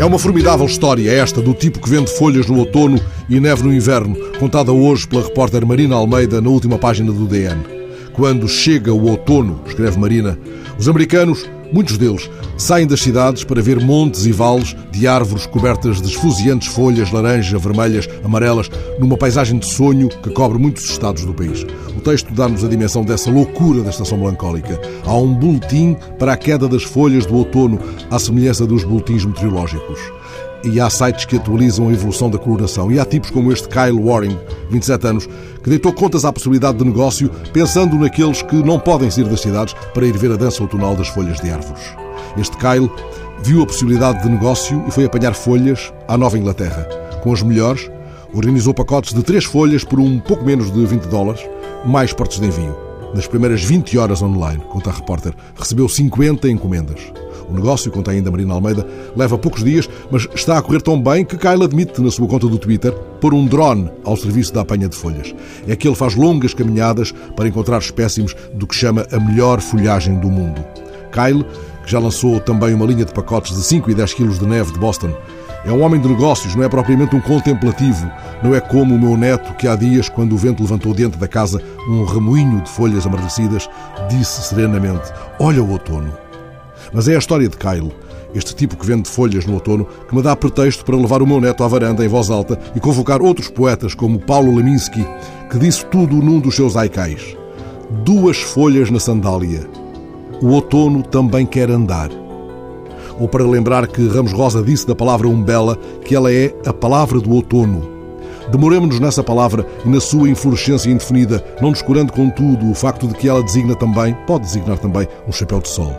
É uma formidável história esta do tipo que vende folhas no outono e neve no inverno, contada hoje pela repórter Marina Almeida na última página do DN. Quando chega o outono, escreve Marina, os americanos, muitos deles, saem das cidades para ver montes e vales de árvores cobertas de esfuziantes folhas laranja, vermelhas, amarelas, numa paisagem de sonho que cobre muitos estados do país. O texto dá-nos a dimensão dessa loucura da estação melancólica. Há um boletim para a queda das folhas do outono, à semelhança dos boletins meteorológicos. E há sites que atualizam a evolução da coloração. E há tipos como este Kyle Waring, 27 anos, que deitou contas à possibilidade de negócio, pensando naqueles que não podem sair das cidades para ir ver a dança outonal das folhas de árvores. Este Kyle viu a possibilidade de negócio e foi apanhar folhas à Nova Inglaterra. Com as melhores, organizou pacotes de três folhas por um pouco menos de 20 dólares, mais portos de envio. Nas primeiras 20 horas online, conta a repórter, recebeu 50 encomendas. O negócio, conta ainda Marina Almeida, leva poucos dias, mas está a correr tão bem que Kyle admite na sua conta do Twitter pôr um drone ao serviço da apanha de folhas. É que ele faz longas caminhadas para encontrar espécimes do que chama a melhor folhagem do mundo. Kyle, que já lançou também uma linha de pacotes de 5 e 10 quilos de neve de Boston, é um homem de negócios, não é propriamente um contemplativo. Não é como o meu neto que há dias, quando o vento levantou dentro da casa um remoinho de folhas amarelecidas, disse serenamente: Olha o outono. Mas é a história de Kyle, este tipo que vende folhas no outono, que me dá pretexto para levar o meu neto à varanda em voz alta e convocar outros poetas como Paulo Leminski, que disse tudo num dos seus haikais. Duas folhas na sandália. O outono também quer andar ou para lembrar que Ramos Rosa disse da palavra umbela que ela é a palavra do outono. Demoremos-nos nessa palavra e na sua inflorescência indefinida, não descurando contudo o facto de que ela designa também, pode designar também, um chapéu de sol.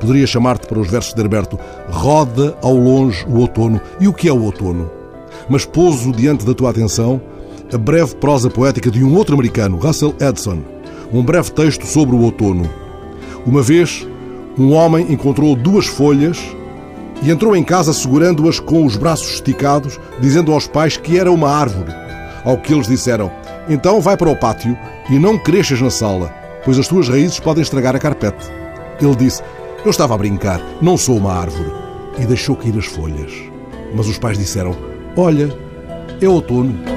Poderia chamar-te para os versos de Herberto, roda ao longe o outono. E o que é o outono? Mas pouso diante da tua atenção a breve prosa poética de um outro americano, Russell Edson. Um breve texto sobre o outono. Uma vez, um homem encontrou duas folhas e entrou em casa segurando-as com os braços esticados, dizendo aos pais que era uma árvore. Ao que eles disseram: Então vai para o pátio e não cresças na sala, pois as tuas raízes podem estragar a carpete. Ele disse: Eu estava a brincar, não sou uma árvore. E deixou cair as folhas. Mas os pais disseram: Olha, é outono.